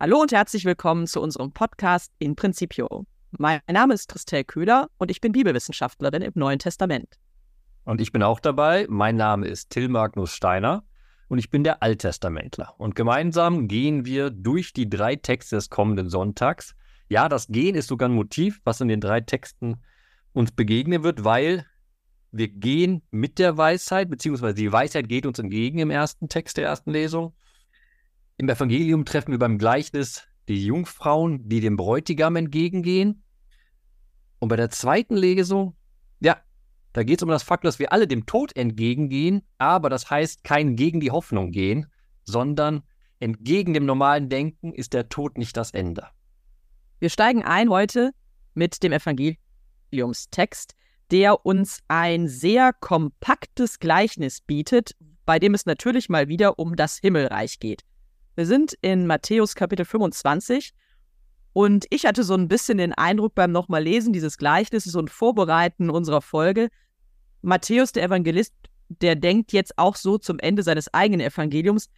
Hallo und herzlich willkommen zu unserem Podcast In Principio. Mein Name ist Christel Köhler und ich bin Bibelwissenschaftlerin im Neuen Testament. Und ich bin auch dabei. Mein Name ist Till Magnus Steiner und ich bin der Alttestamentler. Und gemeinsam gehen wir durch die drei Texte des kommenden Sonntags. Ja, das Gehen ist sogar ein Motiv, was in den drei Texten uns begegnen wird, weil wir gehen mit der Weisheit, beziehungsweise die Weisheit geht uns entgegen im ersten Text der ersten Lesung. Im Evangelium treffen wir beim Gleichnis die Jungfrauen, die dem Bräutigam entgegengehen. Und bei der zweiten Lesung, ja, da geht es um das Fakt, dass wir alle dem Tod entgegengehen, aber das heißt kein gegen die Hoffnung gehen, sondern entgegen dem normalen Denken ist der Tod nicht das Ende. Wir steigen ein heute mit dem Evangeliumstext, der uns ein sehr kompaktes Gleichnis bietet, bei dem es natürlich mal wieder um das Himmelreich geht. Wir sind in Matthäus Kapitel 25 und ich hatte so ein bisschen den Eindruck beim nochmal lesen dieses Gleichnisses und Vorbereiten unserer Folge, Matthäus, der Evangelist, der denkt jetzt auch so zum Ende seines eigenen Evangeliums,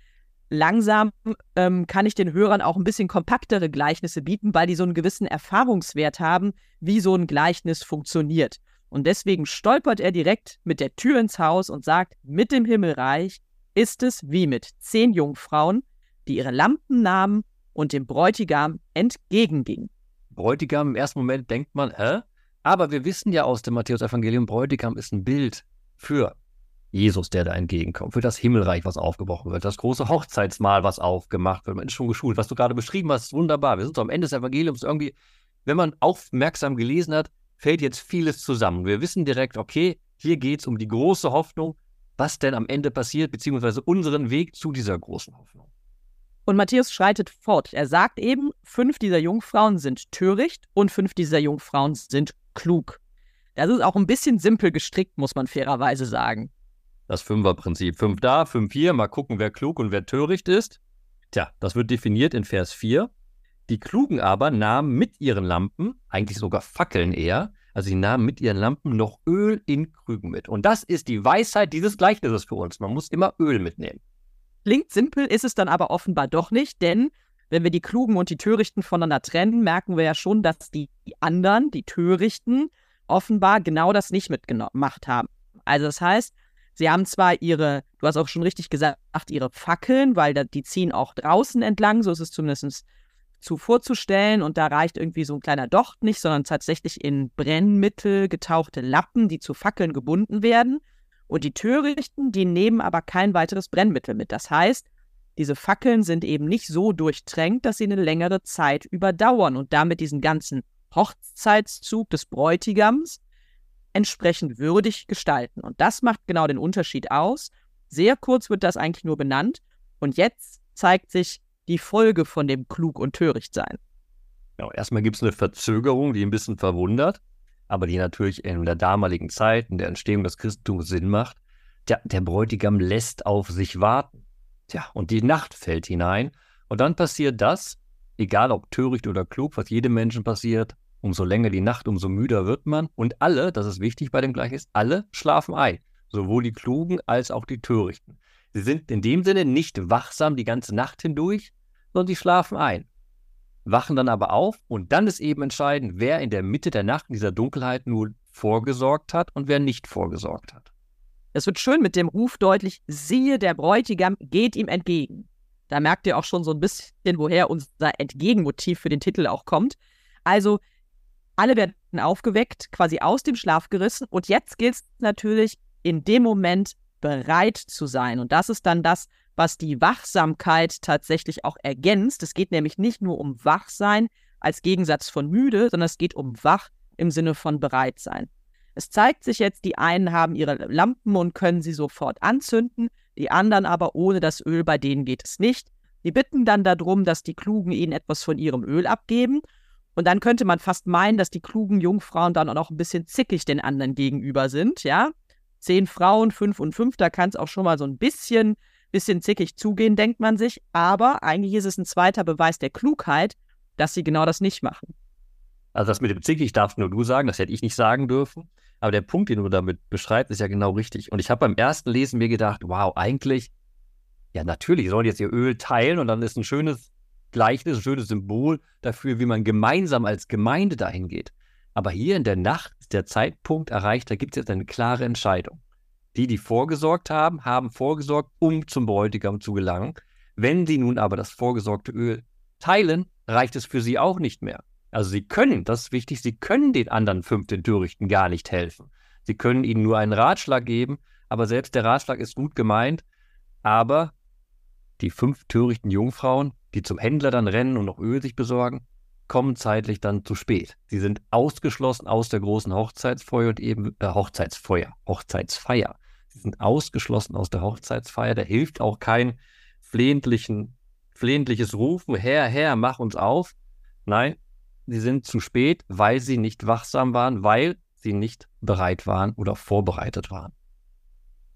langsam ähm, kann ich den Hörern auch ein bisschen kompaktere Gleichnisse bieten, weil die so einen gewissen Erfahrungswert haben, wie so ein Gleichnis funktioniert. Und deswegen stolpert er direkt mit der Tür ins Haus und sagt, mit dem Himmelreich ist es wie mit zehn Jungfrauen, die ihre Lampen nahmen und dem Bräutigam entgegengingen. Bräutigam, im ersten Moment denkt man, hä? Aber wir wissen ja aus dem Matthäus-Evangelium, Bräutigam ist ein Bild für Jesus, der da entgegenkommt, für das Himmelreich, was aufgebrochen wird, das große Hochzeitsmahl, was aufgemacht wird. Man ist schon geschult. Was du gerade beschrieben hast, ist wunderbar. Wir sind am Ende des Evangeliums irgendwie, wenn man aufmerksam gelesen hat, fällt jetzt vieles zusammen. Wir wissen direkt, okay, hier geht es um die große Hoffnung, was denn am Ende passiert, beziehungsweise unseren Weg zu dieser großen Hoffnung. Und Matthäus schreitet fort. Er sagt eben, fünf dieser Jungfrauen sind töricht und fünf dieser Jungfrauen sind klug. Das ist auch ein bisschen simpel gestrickt, muss man fairerweise sagen. Das Fünferprinzip. Fünf da, fünf hier. Mal gucken, wer klug und wer töricht ist. Tja, das wird definiert in Vers 4. Die Klugen aber nahmen mit ihren Lampen, eigentlich sogar Fackeln eher, also sie nahmen mit ihren Lampen noch Öl in Krügen mit. Und das ist die Weisheit dieses Gleichnisses für uns. Man muss immer Öl mitnehmen. Klingt simpel, ist es dann aber offenbar doch nicht, denn wenn wir die Klugen und die Törichten voneinander trennen, merken wir ja schon, dass die anderen, die Törichten, offenbar genau das nicht mitgemacht haben. Also das heißt, sie haben zwar ihre, du hast auch schon richtig gesagt, ihre Fackeln, weil die ziehen auch draußen entlang, so ist es zumindest zu vorzustellen. Und da reicht irgendwie so ein kleiner Docht nicht, sondern tatsächlich in Brennmittel getauchte Lappen, die zu Fackeln gebunden werden. Und die Törichten, die nehmen aber kein weiteres Brennmittel mit. Das heißt, diese Fackeln sind eben nicht so durchtränkt, dass sie eine längere Zeit überdauern und damit diesen ganzen Hochzeitszug des Bräutigams entsprechend würdig gestalten. Und das macht genau den Unterschied aus. Sehr kurz wird das eigentlich nur benannt. Und jetzt zeigt sich die Folge von dem klug und töricht sein. Ja, erstmal gibt es eine Verzögerung, die ein bisschen verwundert, aber die natürlich in der damaligen Zeit, in der Entstehung des Christentums Sinn macht. Der, der Bräutigam lässt auf sich warten. Tja, und die Nacht fällt hinein. Und dann passiert das, egal ob töricht oder klug, was jedem Menschen passiert, umso länger die Nacht, umso müder wird man. Und alle, das ist wichtig bei dem Gleichnis, alle schlafen ein. Sowohl die Klugen als auch die Törichten. Sie sind in dem Sinne nicht wachsam die ganze Nacht hindurch, sondern die schlafen ein, wachen dann aber auf und dann ist eben entscheidend, wer in der Mitte der Nacht in dieser Dunkelheit nur vorgesorgt hat und wer nicht vorgesorgt hat. Es wird schön mit dem Ruf deutlich, siehe, der Bräutigam geht ihm entgegen. Da merkt ihr auch schon so ein bisschen, woher unser Entgegenmotiv für den Titel auch kommt. Also, alle werden aufgeweckt, quasi aus dem Schlaf gerissen und jetzt gilt es natürlich, in dem Moment bereit zu sein. Und das ist dann das, was die Wachsamkeit tatsächlich auch ergänzt. Es geht nämlich nicht nur um Wachsein als Gegensatz von müde, sondern es geht um wach im Sinne von bereit sein. Es zeigt sich jetzt, die einen haben ihre Lampen und können sie sofort anzünden, die anderen aber ohne das Öl, bei denen geht es nicht. Die bitten dann darum, dass die Klugen ihnen etwas von ihrem Öl abgeben. Und dann könnte man fast meinen, dass die klugen Jungfrauen dann auch noch ein bisschen zickig den anderen gegenüber sind, ja. Zehn Frauen, fünf und fünf, da kann es auch schon mal so ein bisschen bisschen zickig zugehen, denkt man sich. Aber eigentlich ist es ein zweiter Beweis der Klugheit, dass sie genau das nicht machen. Also das mit dem zickig darfst nur du sagen, das hätte ich nicht sagen dürfen. Aber der Punkt, den du damit beschreibst, ist ja genau richtig. Und ich habe beim ersten Lesen mir gedacht, wow, eigentlich, ja natürlich, sollen jetzt ihr Öl teilen und dann ist ein schönes Gleichnis, ein schönes Symbol dafür, wie man gemeinsam als Gemeinde dahin geht. Aber hier in der Nacht ist der Zeitpunkt erreicht, da gibt es jetzt eine klare Entscheidung. Die, die vorgesorgt haben, haben vorgesorgt, um zum Bräutigam zu gelangen. Wenn sie nun aber das vorgesorgte Öl teilen, reicht es für sie auch nicht mehr. Also sie können, das ist wichtig, sie können den anderen fünf, den Törichten, gar nicht helfen. Sie können ihnen nur einen Ratschlag geben, aber selbst der Ratschlag ist gut gemeint, aber die fünf törichten Jungfrauen, die zum Händler dann rennen und noch Öl sich besorgen, kommen zeitlich dann zu spät. Sie sind ausgeschlossen aus der großen Hochzeitsfeuer und eben äh, Hochzeitsfeuer, Hochzeitsfeier. Sie sind ausgeschlossen aus der Hochzeitsfeier. Da hilft auch kein flehentlichen, flehentliches Rufen, Herr, Herr, mach uns auf. Nein, sie sind zu spät, weil sie nicht wachsam waren, weil sie nicht bereit waren oder vorbereitet waren.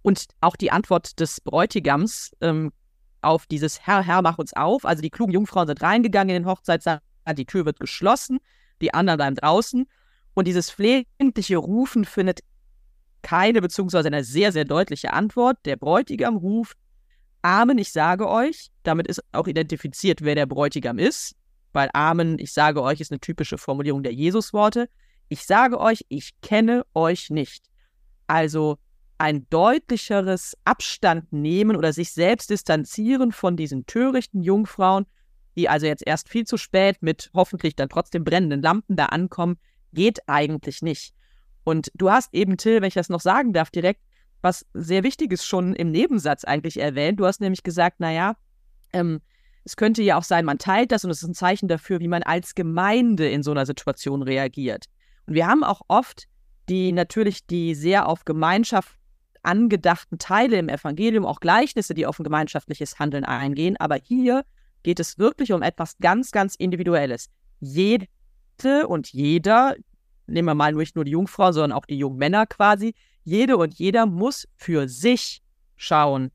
Und auch die Antwort des Bräutigams ähm, auf dieses Herr, Herr, mach uns auf. Also die klugen Jungfrauen sind reingegangen in den Hochzeitssaal, die Tür wird geschlossen, die anderen bleiben draußen. Und dieses flehentliche Rufen findet keine beziehungsweise eine sehr, sehr deutliche Antwort. Der Bräutigam ruft, Amen, ich sage euch. Damit ist auch identifiziert, wer der Bräutigam ist, weil Amen, ich sage euch, ist eine typische Formulierung der Jesusworte. Ich sage euch, ich kenne euch nicht. Also ein deutlicheres Abstand nehmen oder sich selbst distanzieren von diesen törichten Jungfrauen, die also jetzt erst viel zu spät mit hoffentlich dann trotzdem brennenden Lampen da ankommen, geht eigentlich nicht. Und du hast eben, Till, wenn ich das noch sagen darf, direkt was sehr Wichtiges schon im Nebensatz eigentlich erwähnt. Du hast nämlich gesagt, naja, ähm, es könnte ja auch sein, man teilt das und es ist ein Zeichen dafür, wie man als Gemeinde in so einer Situation reagiert. Und wir haben auch oft die natürlich die sehr auf Gemeinschaft angedachten Teile im Evangelium, auch Gleichnisse, die auf ein gemeinschaftliches Handeln eingehen. Aber hier geht es wirklich um etwas ganz, ganz Individuelles. Jede und jeder, nehmen wir mal nicht nur die Jungfrau, sondern auch die jungen Männer quasi, jede und jeder muss für sich schauen,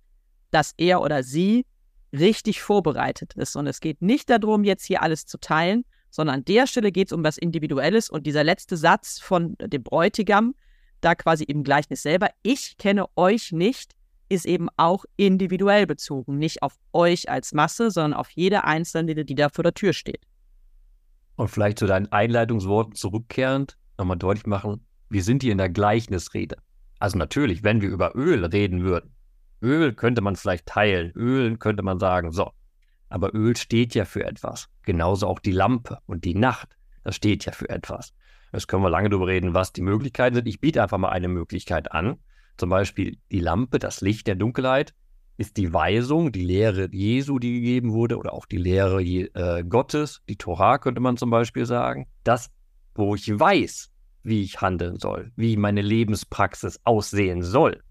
dass er oder sie richtig vorbereitet ist. Und es geht nicht darum, jetzt hier alles zu teilen, sondern an der Stelle geht es um was Individuelles. Und dieser letzte Satz von dem Bräutigam, da quasi im Gleichnis selber, ich kenne euch nicht, ist eben auch individuell bezogen. Nicht auf euch als Masse, sondern auf jede Einzelne, die da vor der Tür steht. Und vielleicht zu deinen Einleitungsworten zurückkehrend, nochmal deutlich machen, wir sind hier in der Gleichnisrede. Also natürlich, wenn wir über Öl reden würden, Öl könnte man vielleicht teilen, Öl könnte man sagen, so. Aber Öl steht ja für etwas. Genauso auch die Lampe und die Nacht, das steht ja für etwas. Jetzt können wir lange darüber reden, was die Möglichkeiten sind. Ich biete einfach mal eine Möglichkeit an. Zum Beispiel die Lampe, das Licht der Dunkelheit, ist die Weisung, die Lehre Jesu, die gegeben wurde, oder auch die Lehre äh, Gottes, die Torah könnte man zum Beispiel sagen. Das, wo ich weiß, wie ich handeln soll, wie meine Lebenspraxis aussehen soll.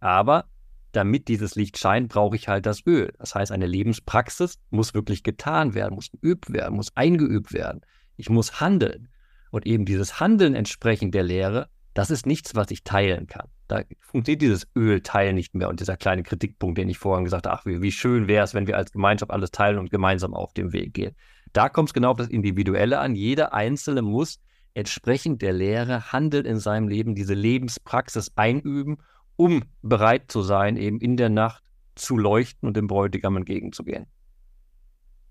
Aber damit dieses Licht scheint, brauche ich halt das Öl. Das heißt, eine Lebenspraxis muss wirklich getan werden, muss geübt werden, muss eingeübt werden. Ich muss handeln. Und eben dieses Handeln entsprechend der Lehre, das ist nichts, was ich teilen kann. Da funktioniert dieses Ölteil nicht mehr und dieser kleine Kritikpunkt, den ich vorhin gesagt habe, ach, wie, wie schön wäre es, wenn wir als Gemeinschaft alles teilen und gemeinsam auf dem Weg gehen. Da kommt es genau auf das Individuelle an. Jeder Einzelne muss entsprechend der Lehre handeln in seinem Leben, diese Lebenspraxis einüben, um bereit zu sein, eben in der Nacht zu leuchten und dem Bräutigam entgegenzugehen.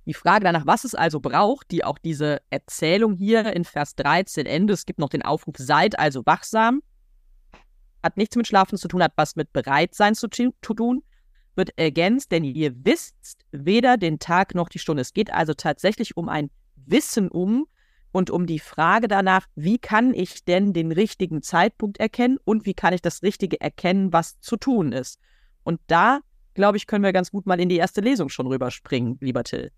Die Frage danach, was es also braucht, die auch diese Erzählung hier in Vers 13 endet. Es gibt noch den Aufruf, seid also wachsam. Hat nichts mit Schlafen zu tun, hat was mit Bereitsein zu tun. Wird ergänzt, denn ihr wisst weder den Tag noch die Stunde. Es geht also tatsächlich um ein Wissen um und um die Frage danach, wie kann ich denn den richtigen Zeitpunkt erkennen und wie kann ich das Richtige erkennen, was zu tun ist. Und da, glaube ich, können wir ganz gut mal in die erste Lesung schon rüberspringen, lieber Till.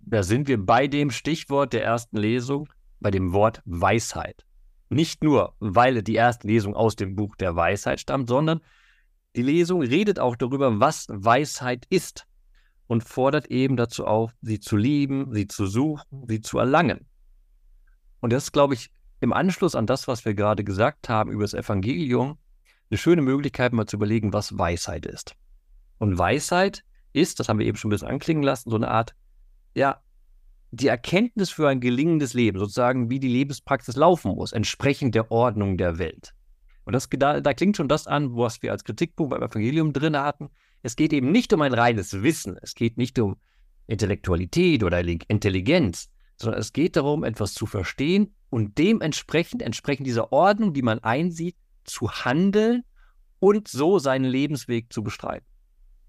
Da sind wir bei dem Stichwort der ersten Lesung, bei dem Wort Weisheit. Nicht nur, weil die erste Lesung aus dem Buch der Weisheit stammt, sondern die Lesung redet auch darüber, was Weisheit ist und fordert eben dazu auf, sie zu lieben, sie zu suchen, sie zu erlangen. Und das ist, glaube ich, im Anschluss an das, was wir gerade gesagt haben über das Evangelium, eine schöne Möglichkeit, mal zu überlegen, was Weisheit ist. Und Weisheit ist, das haben wir eben schon ein bisschen anklingen lassen, so eine Art ja, die Erkenntnis für ein gelingendes Leben, sozusagen wie die Lebenspraxis laufen muss, entsprechend der Ordnung der Welt. Und das, da, da klingt schon das an, was wir als Kritikpunkt beim Evangelium drin hatten. Es geht eben nicht um ein reines Wissen. Es geht nicht um Intellektualität oder Intelligenz, sondern es geht darum, etwas zu verstehen und dementsprechend, entsprechend dieser Ordnung, die man einsieht, zu handeln und so seinen Lebensweg zu bestreiten.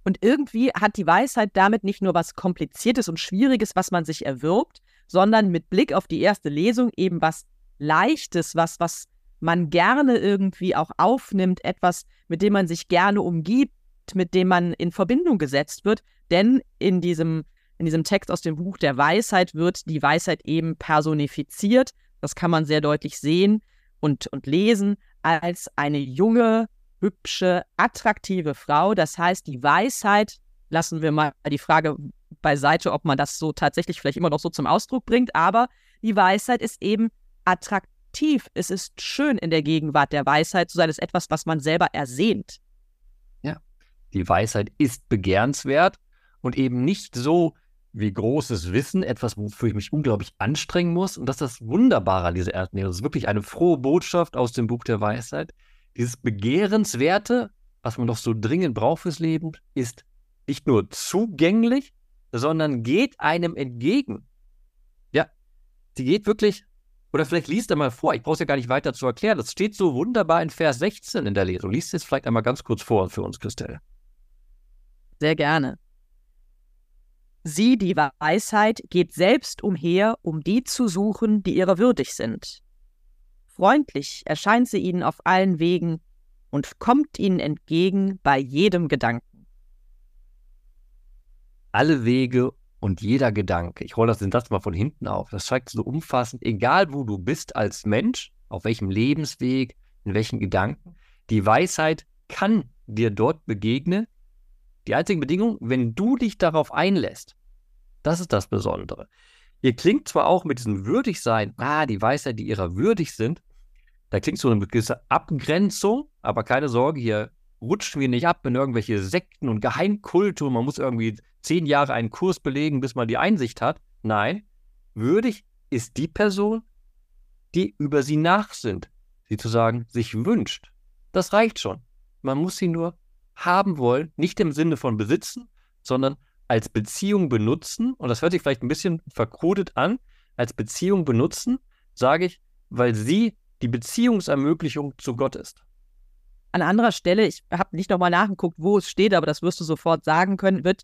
Und irgendwie hat die Weisheit damit nicht nur was Kompliziertes und Schwieriges, was man sich erwirbt, sondern mit Blick auf die erste Lesung eben was Leichtes, was, was man gerne irgendwie auch aufnimmt, etwas, mit dem man sich gerne umgibt, mit dem man in Verbindung gesetzt wird. Denn in diesem, in diesem Text aus dem Buch der Weisheit wird die Weisheit eben personifiziert. Das kann man sehr deutlich sehen und, und lesen als eine junge, hübsche, attraktive Frau. Das heißt, die Weisheit, lassen wir mal die Frage beiseite, ob man das so tatsächlich vielleicht immer noch so zum Ausdruck bringt, aber die Weisheit ist eben attraktiv. Es ist schön in der Gegenwart der Weisheit zu sein. Es ist etwas, was man selber ersehnt. Ja, die Weisheit ist begehrenswert und eben nicht so wie großes Wissen, etwas, wofür ich mich unglaublich anstrengen muss. Und das ist das Wunderbare an dieser Lehre. Das ist wirklich eine frohe Botschaft aus dem Buch der Weisheit. Dieses Begehrenswerte, was man doch so dringend braucht fürs Leben, ist nicht nur zugänglich, sondern geht einem entgegen. Ja, sie geht wirklich, oder vielleicht liest er mal vor, ich brauche es ja gar nicht weiter zu erklären, das steht so wunderbar in Vers 16 in der Lesung. Liest es vielleicht einmal ganz kurz vor für uns, Christelle. Sehr gerne. Sie, die Weisheit, geht selbst umher, um die zu suchen, die ihrer würdig sind. Freundlich erscheint sie ihnen auf allen Wegen und kommt ihnen entgegen bei jedem Gedanken. Alle Wege und jeder Gedanke. Ich rolle das den Satz mal von hinten auf. Das zeigt so umfassend, egal wo du bist als Mensch, auf welchem Lebensweg, in welchen Gedanken, die Weisheit kann dir dort begegnen, die einzige Bedingung, wenn du dich darauf einlässt, das ist das Besondere. Ihr klingt zwar auch mit diesem Würdigsein, ah, die Weisheit, die ihrer würdig sind, da klingt so eine gewisse Abgrenzung, aber keine Sorge, hier rutschen wir nicht ab in irgendwelche Sekten und Geheimkulte und man muss irgendwie zehn Jahre einen Kurs belegen, bis man die Einsicht hat. Nein, würdig ist die Person, die über sie nachsinnt, sie zu sagen, sich wünscht. Das reicht schon. Man muss sie nur haben wollen, nicht im Sinne von besitzen, sondern als Beziehung benutzen. Und das hört sich vielleicht ein bisschen verkodet an. Als Beziehung benutzen, sage ich, weil sie die Beziehungsermöglichung zu Gott ist. An anderer Stelle, ich habe nicht nochmal nachgeguckt, wo es steht, aber das wirst du sofort sagen können, wird,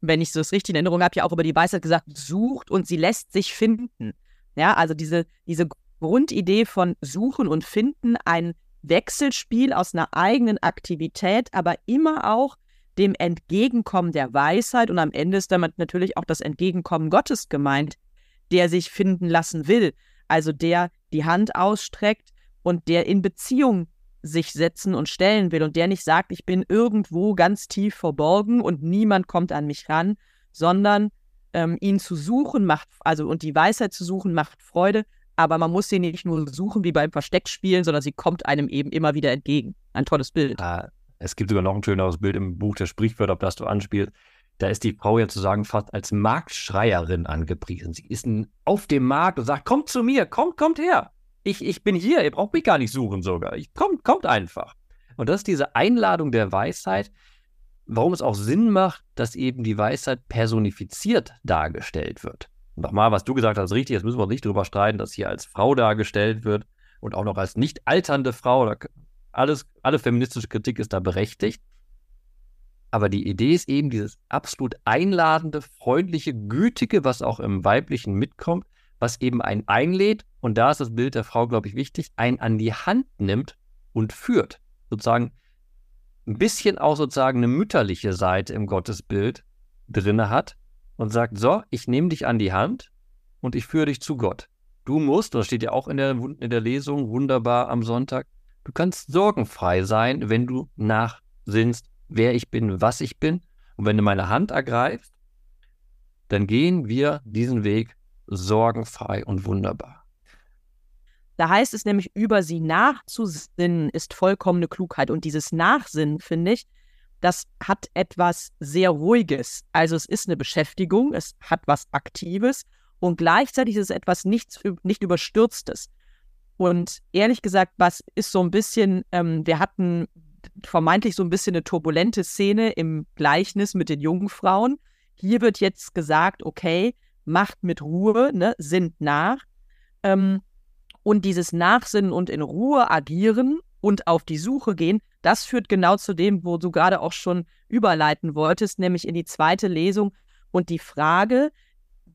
wenn ich so das richtig in Erinnerung habe, ja auch über die Weisheit gesagt, sucht und sie lässt sich finden. Ja, also diese, diese Grundidee von Suchen und Finden, ein Wechselspiel aus einer eigenen Aktivität, aber immer auch dem Entgegenkommen der Weisheit und am Ende ist damit natürlich auch das Entgegenkommen Gottes gemeint, der sich finden lassen will, also der die Hand ausstreckt und der in Beziehung sich setzen und stellen will und der nicht sagt, ich bin irgendwo ganz tief verborgen und niemand kommt an mich ran, sondern ähm, ihn zu suchen macht, also und die Weisheit zu suchen macht Freude, aber man muss sie nicht nur suchen wie beim Versteckspielen, sondern sie kommt einem eben immer wieder entgegen. Ein tolles Bild. Ah, es gibt sogar noch ein schöneres Bild im Buch der Sprichwörter, auf das du anspielst. Da ist die Frau ja zu sagen fast als Marktschreierin angepriesen. Sie ist auf dem Markt und sagt, kommt zu mir, kommt, kommt her. Ich, ich bin hier, ihr braucht mich gar nicht suchen sogar. Ich, kommt, kommt einfach. Und das ist diese Einladung der Weisheit, warum es auch Sinn macht, dass eben die Weisheit personifiziert dargestellt wird. Nochmal, was du gesagt hast, richtig. Jetzt müssen wir nicht darüber streiten, dass hier als Frau dargestellt wird und auch noch als nicht alternde Frau. Alles, alle feministische Kritik ist da berechtigt. Aber die Idee ist eben dieses absolut einladende, freundliche, gütige, was auch im Weiblichen mitkommt, was eben einen einlädt, und da ist das Bild der Frau, glaube ich, wichtig, einen an die Hand nimmt und führt. Sozusagen ein bisschen auch sozusagen eine mütterliche Seite im Gottesbild drinne hat und sagt, so, ich nehme dich an die Hand und ich führe dich zu Gott. Du musst, das steht ja auch in der, in der Lesung wunderbar am Sonntag, du kannst sorgenfrei sein, wenn du nachsinnst, wer ich bin, was ich bin. Und wenn du meine Hand ergreifst, dann gehen wir diesen Weg sorgenfrei und wunderbar. Da heißt es nämlich, über sie nachzusinnen ist vollkommene Klugheit. Und dieses Nachsinnen, finde ich, das hat etwas sehr Ruhiges. Also es ist eine Beschäftigung, es hat was Aktives und gleichzeitig ist es etwas nichts, nicht Überstürztes. Und ehrlich gesagt, was ist so ein bisschen, ähm, wir hatten vermeintlich so ein bisschen eine turbulente Szene im Gleichnis mit den jungen Frauen. hier wird jetzt gesagt, okay, macht mit Ruhe, ne, sinnt nach. Ähm, und dieses Nachsinnen und in Ruhe agieren und auf die Suche gehen, das führt genau zu dem, wo du gerade auch schon überleiten wolltest, nämlich in die zweite Lesung und die Frage,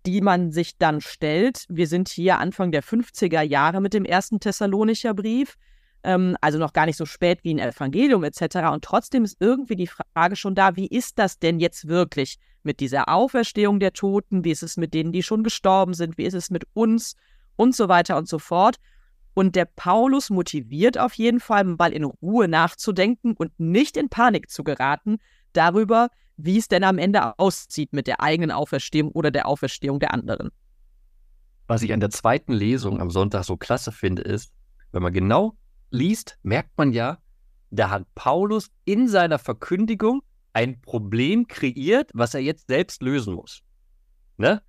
die man sich dann stellt. Wir sind hier Anfang der 50er Jahre mit dem ersten Thessalonicher Brief, ähm, also noch gar nicht so spät wie ein Evangelium etc. Und trotzdem ist irgendwie die Frage schon da, wie ist das denn jetzt wirklich mit dieser Auferstehung der Toten? Wie ist es mit denen, die schon gestorben sind? Wie ist es mit uns? Und so weiter und so fort. Und der Paulus motiviert auf jeden Fall, mal in Ruhe nachzudenken und nicht in Panik zu geraten darüber, wie es denn am Ende aussieht mit der eigenen Auferstehung oder der Auferstehung der anderen. Was ich an der zweiten Lesung am Sonntag so klasse finde, ist, wenn man genau liest, merkt man ja, da hat Paulus in seiner Verkündigung ein Problem kreiert, was er jetzt selbst lösen muss. Ne?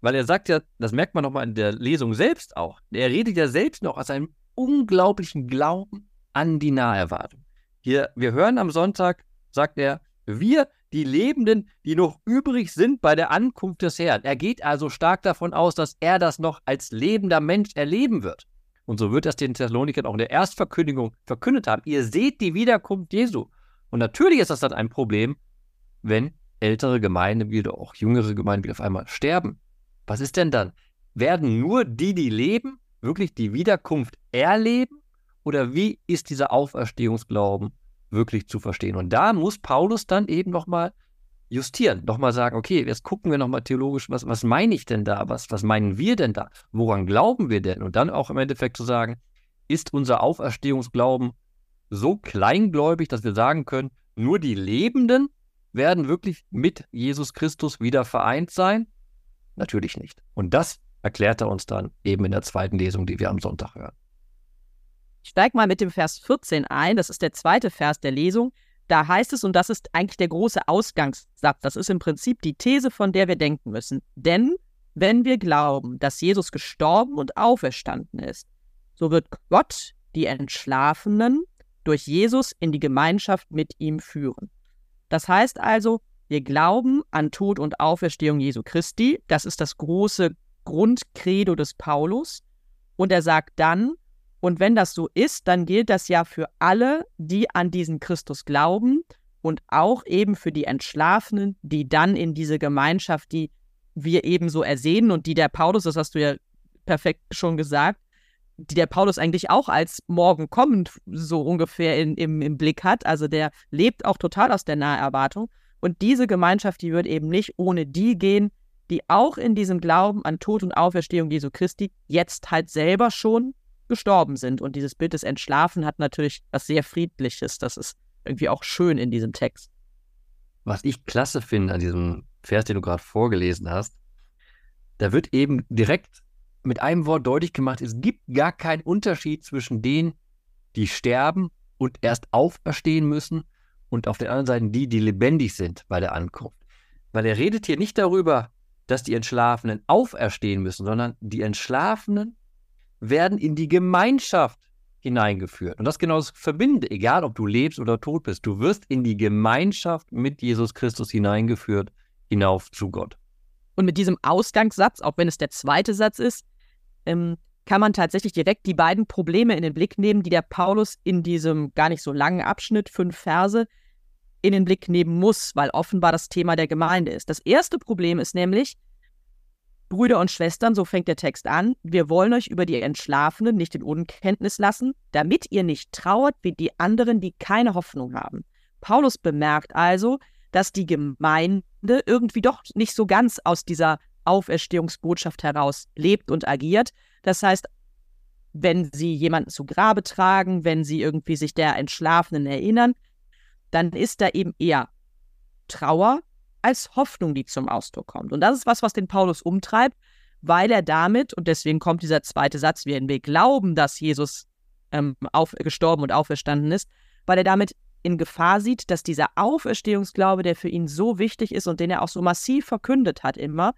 Weil er sagt ja, das merkt man nochmal in der Lesung selbst auch, er redet ja selbst noch aus einem unglaublichen Glauben an die Naherwartung. Hier, wir hören am Sonntag, sagt er, wir, die Lebenden, die noch übrig sind bei der Ankunft des Herrn. Er geht also stark davon aus, dass er das noch als lebender Mensch erleben wird. Und so wird das den Thessalonikern auch in der Erstverkündigung verkündet haben. Ihr seht die Wiederkunft Jesu. Und natürlich ist das dann ein Problem, wenn ältere Gemeinden wieder, auch jüngere Gemeinden wieder auf einmal sterben. Was ist denn dann? Werden nur die, die leben, wirklich die Wiederkunft erleben? Oder wie ist dieser Auferstehungsglauben wirklich zu verstehen? Und da muss Paulus dann eben nochmal justieren, nochmal sagen, okay, jetzt gucken wir nochmal theologisch, was, was meine ich denn da? Was, was meinen wir denn da? Woran glauben wir denn? Und dann auch im Endeffekt zu sagen, ist unser Auferstehungsglauben so kleingläubig, dass wir sagen können, nur die Lebenden werden wirklich mit Jesus Christus wieder vereint sein? Natürlich nicht. Und das erklärt er uns dann eben in der zweiten Lesung, die wir am Sonntag hören. Ich steige mal mit dem Vers 14 ein. Das ist der zweite Vers der Lesung. Da heißt es, und das ist eigentlich der große Ausgangssatz, das ist im Prinzip die These, von der wir denken müssen. Denn wenn wir glauben, dass Jesus gestorben und auferstanden ist, so wird Gott die Entschlafenen durch Jesus in die Gemeinschaft mit ihm führen. Das heißt also, wir glauben an Tod und Auferstehung Jesu Christi. Das ist das große Grundcredo des Paulus. Und er sagt dann, und wenn das so ist, dann gilt das ja für alle, die an diesen Christus glauben und auch eben für die Entschlafenen, die dann in diese Gemeinschaft, die wir eben so ersehen und die der Paulus, das hast du ja perfekt schon gesagt, die der Paulus eigentlich auch als morgen kommend so ungefähr in, im, im Blick hat. Also der lebt auch total aus der Naherwartung. Und diese Gemeinschaft, die wird eben nicht ohne die gehen, die auch in diesem Glauben an Tod und Auferstehung Jesu Christi jetzt halt selber schon gestorben sind. Und dieses Bild des Entschlafen hat natürlich was sehr Friedliches. Das ist irgendwie auch schön in diesem Text. Was ich klasse finde an diesem Vers, den du gerade vorgelesen hast, da wird eben direkt mit einem Wort deutlich gemacht, es gibt gar keinen Unterschied zwischen denen, die sterben und erst auferstehen müssen und auf der anderen Seite die, die lebendig sind bei der Ankunft. Weil er redet hier nicht darüber, dass die Entschlafenen auferstehen müssen, sondern die Entschlafenen werden in die Gemeinschaft hineingeführt. Und das genau das Verbinde, egal ob du lebst oder tot bist. Du wirst in die Gemeinschaft mit Jesus Christus hineingeführt, hinauf zu Gott. Und mit diesem Ausgangssatz, auch wenn es der zweite Satz ist, ähm, kann man tatsächlich direkt die beiden Probleme in den Blick nehmen, die der Paulus in diesem gar nicht so langen Abschnitt, fünf Verse, in den Blick nehmen muss, weil offenbar das Thema der Gemeinde ist. Das erste Problem ist nämlich, Brüder und Schwestern, so fängt der Text an, wir wollen euch über die Entschlafenen nicht in Unkenntnis lassen, damit ihr nicht trauert wie die anderen, die keine Hoffnung haben. Paulus bemerkt also, dass die Gemeinde irgendwie doch nicht so ganz aus dieser Auferstehungsbotschaft heraus lebt und agiert. Das heißt, wenn sie jemanden zu Grabe tragen, wenn sie irgendwie sich der Entschlafenen erinnern, dann ist da eben eher Trauer als Hoffnung, die zum Ausdruck kommt. Und das ist was, was den Paulus umtreibt, weil er damit, und deswegen kommt dieser zweite Satz, wir glauben, dass Jesus ähm, auf, gestorben und auferstanden ist, weil er damit in Gefahr sieht, dass dieser Auferstehungsglaube, der für ihn so wichtig ist und den er auch so massiv verkündet hat immer,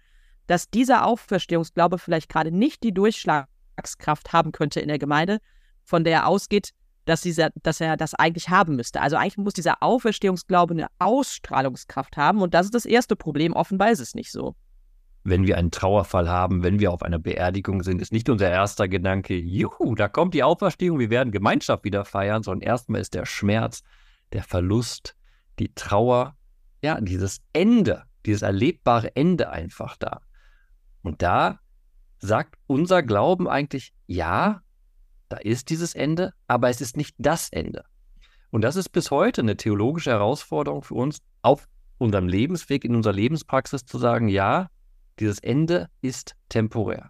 dass dieser Auferstehungsglaube vielleicht gerade nicht die Durchschlagskraft haben könnte in der Gemeinde, von der er ausgeht, dass, dieser, dass er das eigentlich haben müsste. Also eigentlich muss dieser Auferstehungsglaube eine Ausstrahlungskraft haben und das ist das erste Problem. Offenbar ist es nicht so. Wenn wir einen Trauerfall haben, wenn wir auf einer Beerdigung sind, ist nicht unser erster Gedanke, juhu, da kommt die Auferstehung, wir werden Gemeinschaft wieder feiern, sondern erstmal ist der Schmerz, der Verlust, die Trauer, ja, dieses Ende, dieses erlebbare Ende einfach da. Und da sagt unser Glauben eigentlich, ja, da ist dieses Ende, aber es ist nicht das Ende. Und das ist bis heute eine theologische Herausforderung für uns, auf unserem Lebensweg, in unserer Lebenspraxis zu sagen, ja, dieses Ende ist temporär.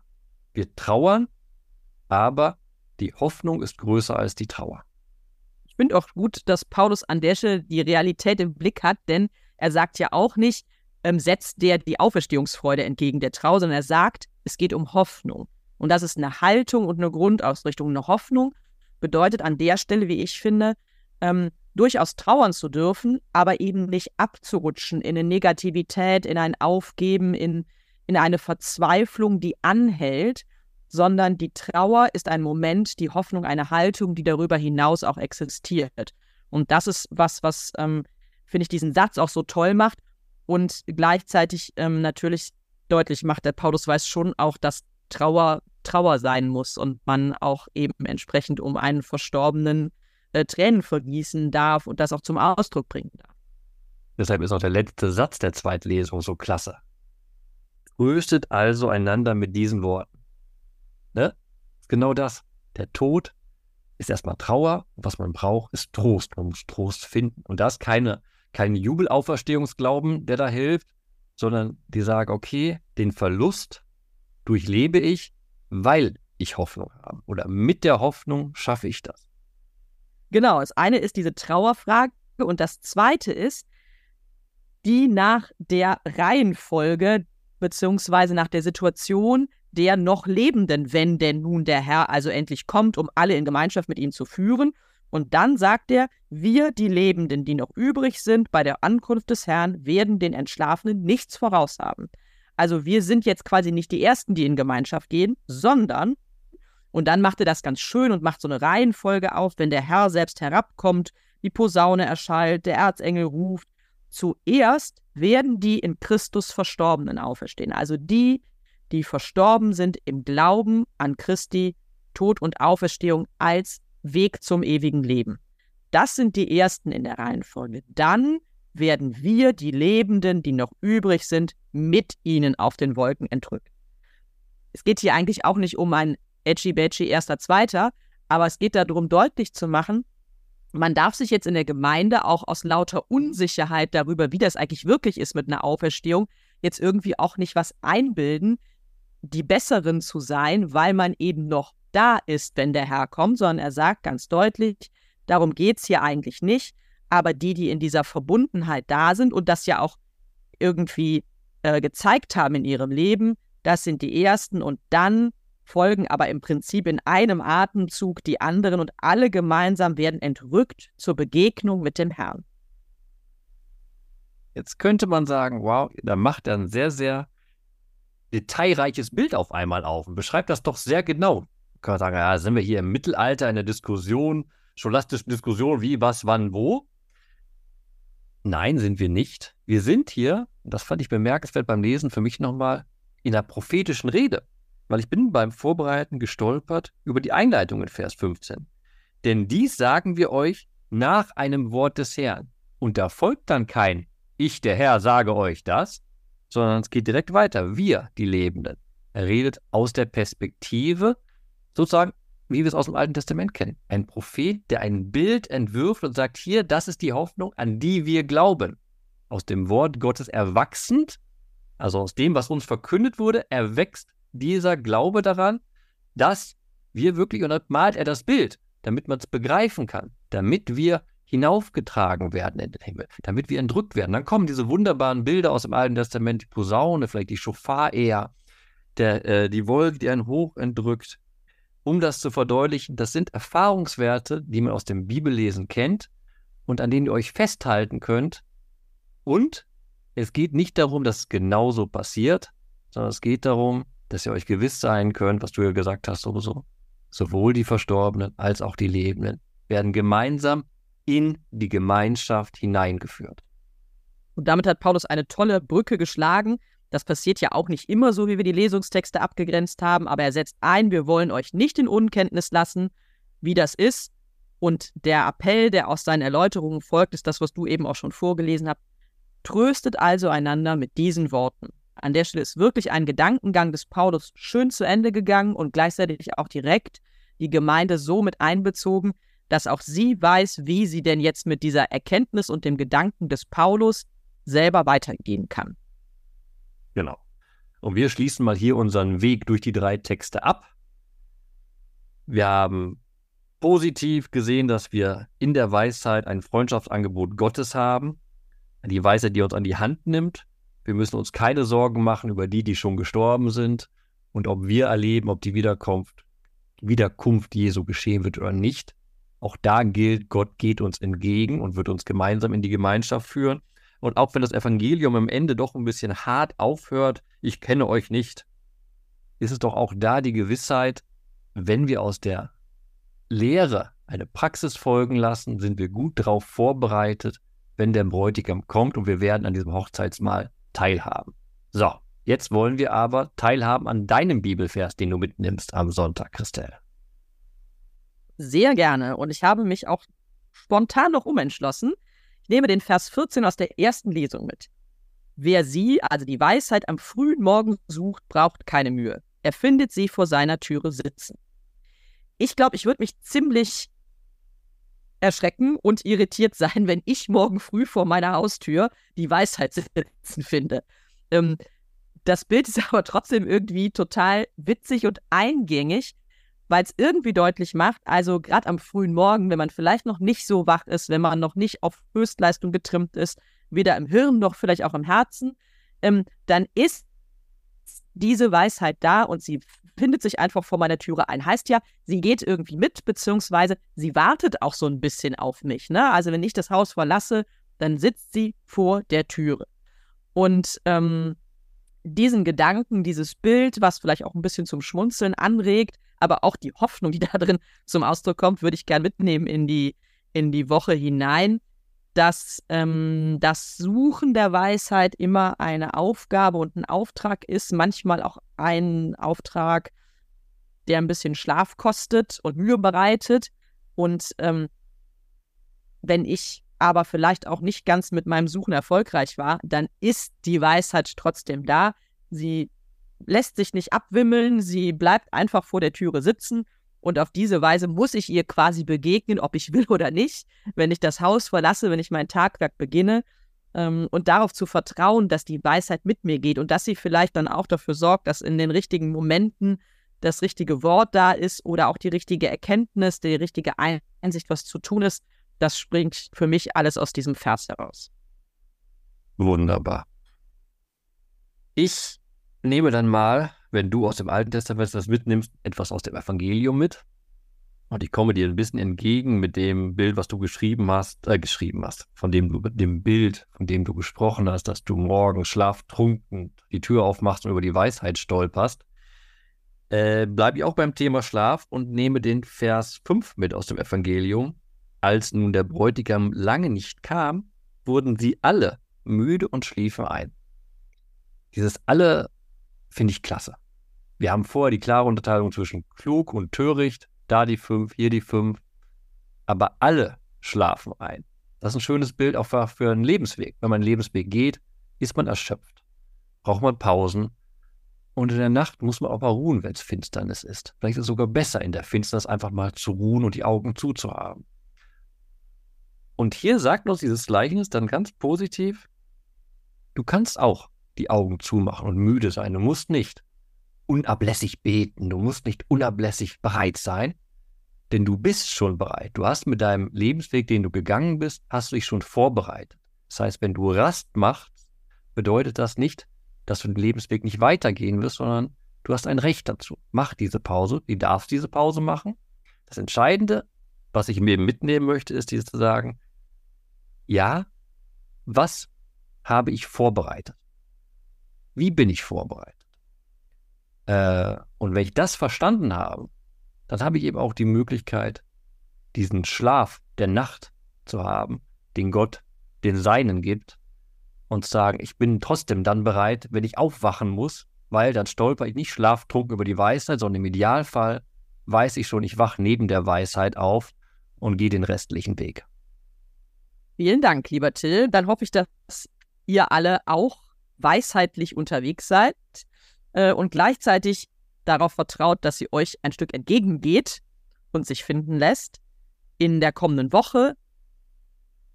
Wir trauern, aber die Hoffnung ist größer als die Trauer. Ich finde auch gut, dass Paulus an der Stelle die Realität im Blick hat, denn er sagt ja auch nicht, ähm, setzt der die Auferstehungsfreude entgegen der Trauer, sondern er sagt, es geht um Hoffnung. Und das ist eine Haltung und eine Grundausrichtung. Eine Hoffnung bedeutet an der Stelle, wie ich finde, ähm, durchaus trauern zu dürfen, aber eben nicht abzurutschen in eine Negativität, in ein Aufgeben, in, in eine Verzweiflung, die anhält, sondern die Trauer ist ein Moment, die Hoffnung eine Haltung, die darüber hinaus auch existiert. Und das ist was, was, ähm, finde ich, diesen Satz auch so toll macht und gleichzeitig ähm, natürlich deutlich macht, der Paulus weiß schon auch, dass Trauer Trauer sein muss und man auch eben entsprechend um einen Verstorbenen äh, Tränen vergießen darf und das auch zum Ausdruck bringen darf. Deshalb ist auch der letzte Satz der Zweitlesung so klasse. Tröstet also einander mit diesen Worten. Ne? Genau das. Der Tod ist erstmal Trauer. Was man braucht, ist Trost. Man muss Trost finden. Und das keine, kein Jubelauferstehungsglauben, der da hilft, sondern die sagen, okay, den Verlust durchlebe ich weil ich Hoffnung habe oder mit der Hoffnung schaffe ich das. Genau, das eine ist diese Trauerfrage und das zweite ist die nach der Reihenfolge beziehungsweise nach der Situation der noch Lebenden, wenn denn nun der Herr also endlich kommt, um alle in Gemeinschaft mit ihm zu führen. Und dann sagt er, wir, die Lebenden, die noch übrig sind bei der Ankunft des Herrn, werden den Entschlafenen nichts voraus haben. Also wir sind jetzt quasi nicht die Ersten, die in Gemeinschaft gehen, sondern, und dann macht er das ganz schön und macht so eine Reihenfolge auf, wenn der Herr selbst herabkommt, die Posaune erschallt, der Erzengel ruft, zuerst werden die in Christus Verstorbenen auferstehen. Also die, die verstorben sind im Glauben an Christi Tod und Auferstehung als Weg zum ewigen Leben. Das sind die Ersten in der Reihenfolge. Dann werden wir, die Lebenden, die noch übrig sind, mit ihnen auf den Wolken entrückt. Es geht hier eigentlich auch nicht um ein edgy-badgy erster, zweiter, aber es geht darum, deutlich zu machen, man darf sich jetzt in der Gemeinde auch aus lauter Unsicherheit darüber, wie das eigentlich wirklich ist mit einer Auferstehung, jetzt irgendwie auch nicht was einbilden, die Besseren zu sein, weil man eben noch da ist, wenn der Herr kommt, sondern er sagt ganz deutlich, darum geht es hier eigentlich nicht, aber die, die in dieser Verbundenheit da sind und das ja auch irgendwie äh, gezeigt haben in ihrem Leben, das sind die ersten und dann folgen aber im Prinzip in einem Atemzug die anderen und alle gemeinsam werden entrückt zur Begegnung mit dem Herrn. Jetzt könnte man sagen, wow, da macht er ein sehr, sehr detailreiches Bild auf einmal auf und beschreibt das doch sehr genau. Man kann sagen, ja, sind wir hier im Mittelalter in der Diskussion, scholastischen Diskussion, wie, was, wann, wo. Nein, sind wir nicht. Wir sind hier, das fand ich bemerkenswert beim Lesen für mich nochmal, in einer prophetischen Rede. Weil ich bin beim Vorbereiten gestolpert über die Einleitung in Vers 15. Denn dies sagen wir euch nach einem Wort des Herrn. Und da folgt dann kein Ich, der Herr, sage euch das, sondern es geht direkt weiter. Wir, die Lebenden. Er redet aus der Perspektive sozusagen wie wir es aus dem Alten Testament kennen. Ein Prophet, der ein Bild entwirft und sagt, hier, das ist die Hoffnung, an die wir glauben. Aus dem Wort Gottes erwachsend, also aus dem, was uns verkündet wurde, erwächst dieser Glaube daran, dass wir wirklich, und dann malt er das Bild, damit man es begreifen kann, damit wir hinaufgetragen werden in den Himmel, damit wir entrückt werden. Dann kommen diese wunderbaren Bilder aus dem Alten Testament, die Posaune, vielleicht die Schofar eher, der, äh, die Wolke, die einen hoch entrückt, um das zu verdeutlichen, das sind Erfahrungswerte, die man aus dem Bibellesen kennt und an denen ihr euch festhalten könnt. Und es geht nicht darum, dass es genauso passiert, sondern es geht darum, dass ihr euch gewiss sein könnt, was du ja gesagt hast, sowieso. Sowohl die Verstorbenen als auch die Lebenden werden gemeinsam in die Gemeinschaft hineingeführt. Und damit hat Paulus eine tolle Brücke geschlagen. Das passiert ja auch nicht immer so, wie wir die Lesungstexte abgegrenzt haben, aber er setzt ein, wir wollen euch nicht in Unkenntnis lassen, wie das ist. Und der Appell, der aus seinen Erläuterungen folgt, ist das, was du eben auch schon vorgelesen hast. Tröstet also einander mit diesen Worten. An der Stelle ist wirklich ein Gedankengang des Paulus schön zu Ende gegangen und gleichzeitig auch direkt die Gemeinde so mit einbezogen, dass auch sie weiß, wie sie denn jetzt mit dieser Erkenntnis und dem Gedanken des Paulus selber weitergehen kann. Genau. Und wir schließen mal hier unseren Weg durch die drei Texte ab. Wir haben positiv gesehen, dass wir in der Weisheit ein Freundschaftsangebot Gottes haben. Die Weisheit, die uns an die Hand nimmt. Wir müssen uns keine Sorgen machen über die, die schon gestorben sind und ob wir erleben, ob die Wiederkunft, Wiederkunft Jesu geschehen wird oder nicht. Auch da gilt, Gott geht uns entgegen und wird uns gemeinsam in die Gemeinschaft führen. Und auch wenn das Evangelium am Ende doch ein bisschen hart aufhört, ich kenne euch nicht, ist es doch auch da die Gewissheit, wenn wir aus der Lehre eine Praxis folgen lassen, sind wir gut darauf vorbereitet, wenn der Bräutigam kommt und wir werden an diesem Hochzeitsmahl teilhaben. So, jetzt wollen wir aber teilhaben an deinem Bibelvers, den du mitnimmst am Sonntag, Christelle. Sehr gerne. Und ich habe mich auch spontan noch umentschlossen. Ich nehme den Vers 14 aus der ersten Lesung mit. Wer sie, also die Weisheit, am frühen Morgen sucht, braucht keine Mühe. Er findet sie vor seiner Türe sitzen. Ich glaube, ich würde mich ziemlich erschrecken und irritiert sein, wenn ich morgen früh vor meiner Haustür die Weisheit sitzen finde. Ähm, das Bild ist aber trotzdem irgendwie total witzig und eingängig, weil es irgendwie deutlich macht, also gerade am frühen Morgen, wenn man vielleicht noch nicht so wach ist, wenn man noch nicht auf Höchstleistung getrimmt ist, weder im Hirn noch vielleicht auch im Herzen, ähm, dann ist diese Weisheit da und sie findet sich einfach vor meiner Türe ein. Heißt ja, sie geht irgendwie mit, beziehungsweise sie wartet auch so ein bisschen auf mich. Ne? Also wenn ich das Haus verlasse, dann sitzt sie vor der Türe. Und ähm, diesen Gedanken, dieses Bild, was vielleicht auch ein bisschen zum Schmunzeln anregt, aber auch die Hoffnung, die da drin zum Ausdruck kommt, würde ich gern mitnehmen in die, in die Woche hinein, dass ähm, das Suchen der Weisheit immer eine Aufgabe und ein Auftrag ist, manchmal auch ein Auftrag, der ein bisschen Schlaf kostet und Mühe bereitet. Und ähm, wenn ich aber vielleicht auch nicht ganz mit meinem Suchen erfolgreich war, dann ist die Weisheit trotzdem da. Sie lässt sich nicht abwimmeln, sie bleibt einfach vor der Türe sitzen und auf diese Weise muss ich ihr quasi begegnen, ob ich will oder nicht, wenn ich das Haus verlasse, wenn ich mein Tagwerk beginne ähm, und darauf zu vertrauen, dass die Weisheit mit mir geht und dass sie vielleicht dann auch dafür sorgt, dass in den richtigen Momenten das richtige Wort da ist oder auch die richtige Erkenntnis, die richtige Einsicht, was zu tun ist. Das springt für mich alles aus diesem Vers heraus. Wunderbar. Ich nehme dann mal, wenn du aus dem Alten Testament das mitnimmst, etwas aus dem Evangelium mit. Und ich komme dir ein bisschen entgegen mit dem Bild, was du geschrieben hast, äh, geschrieben hast, von dem du, dem Bild, von dem du gesprochen hast, dass du morgen schlaftrunken die Tür aufmachst und über die Weisheit stolperst. Äh, bleibe ich auch beim Thema Schlaf und nehme den Vers 5 mit aus dem Evangelium. Als nun der Bräutigam lange nicht kam, wurden sie alle müde und schliefen ein. Dieses alle finde ich klasse. Wir haben vorher die klare Unterteilung zwischen klug und töricht, da die fünf, hier die fünf, aber alle schlafen ein. Das ist ein schönes Bild auch für einen Lebensweg. Wenn man einen Lebensweg geht, ist man erschöpft. Braucht man Pausen. Und in der Nacht muss man auch mal ruhen, wenn es Finsternis ist. Vielleicht ist es sogar besser, in der Finsternis einfach mal zu ruhen und die Augen zuzuhaben. Und hier sagt uns dieses Gleichnis dann ganz positiv, du kannst auch die Augen zumachen und müde sein. Du musst nicht unablässig beten, du musst nicht unablässig bereit sein, denn du bist schon bereit. Du hast mit deinem Lebensweg, den du gegangen bist, hast du dich schon vorbereitet. Das heißt, wenn du Rast machst, bedeutet das nicht, dass du den Lebensweg nicht weitergehen wirst, sondern du hast ein Recht dazu. Mach diese Pause, du darfst diese Pause machen. Das Entscheidende, was ich mir mitnehmen möchte, ist dieses zu sagen, ja, was habe ich vorbereitet? Wie bin ich vorbereitet? Äh, und wenn ich das verstanden habe, dann habe ich eben auch die Möglichkeit, diesen Schlaf der Nacht zu haben, den Gott den Seinen gibt und sagen, ich bin trotzdem dann bereit, wenn ich aufwachen muss, weil dann stolper ich nicht schlaftrunken über die Weisheit, sondern im Idealfall weiß ich schon, ich wache neben der Weisheit auf und gehe den restlichen Weg. Vielen Dank, lieber Till. Dann hoffe ich, dass ihr alle auch weisheitlich unterwegs seid äh, und gleichzeitig darauf vertraut, dass sie euch ein Stück entgegengeht und sich finden lässt in der kommenden Woche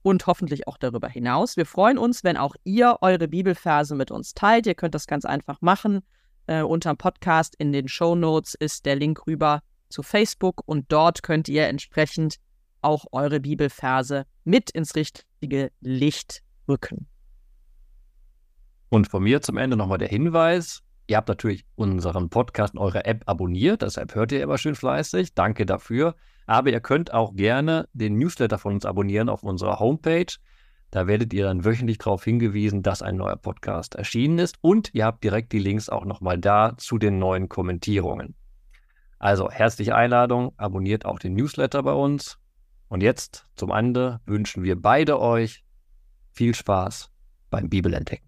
und hoffentlich auch darüber hinaus. Wir freuen uns, wenn auch ihr eure Bibelverse mit uns teilt. Ihr könnt das ganz einfach machen. Äh, unterm Podcast in den Show Notes ist der Link rüber zu Facebook und dort könnt ihr entsprechend auch eure Bibelverse mit ins richtige Licht rücken. Und von mir zum Ende nochmal der Hinweis. Ihr habt natürlich unseren Podcast in eurer App abonniert, deshalb hört ihr immer schön fleißig. Danke dafür. Aber ihr könnt auch gerne den Newsletter von uns abonnieren auf unserer Homepage. Da werdet ihr dann wöchentlich darauf hingewiesen, dass ein neuer Podcast erschienen ist. Und ihr habt direkt die Links auch nochmal da zu den neuen Kommentierungen. Also herzliche Einladung, abonniert auch den Newsletter bei uns. Und jetzt zum Ende wünschen wir beide euch viel Spaß beim Bibelentdecken.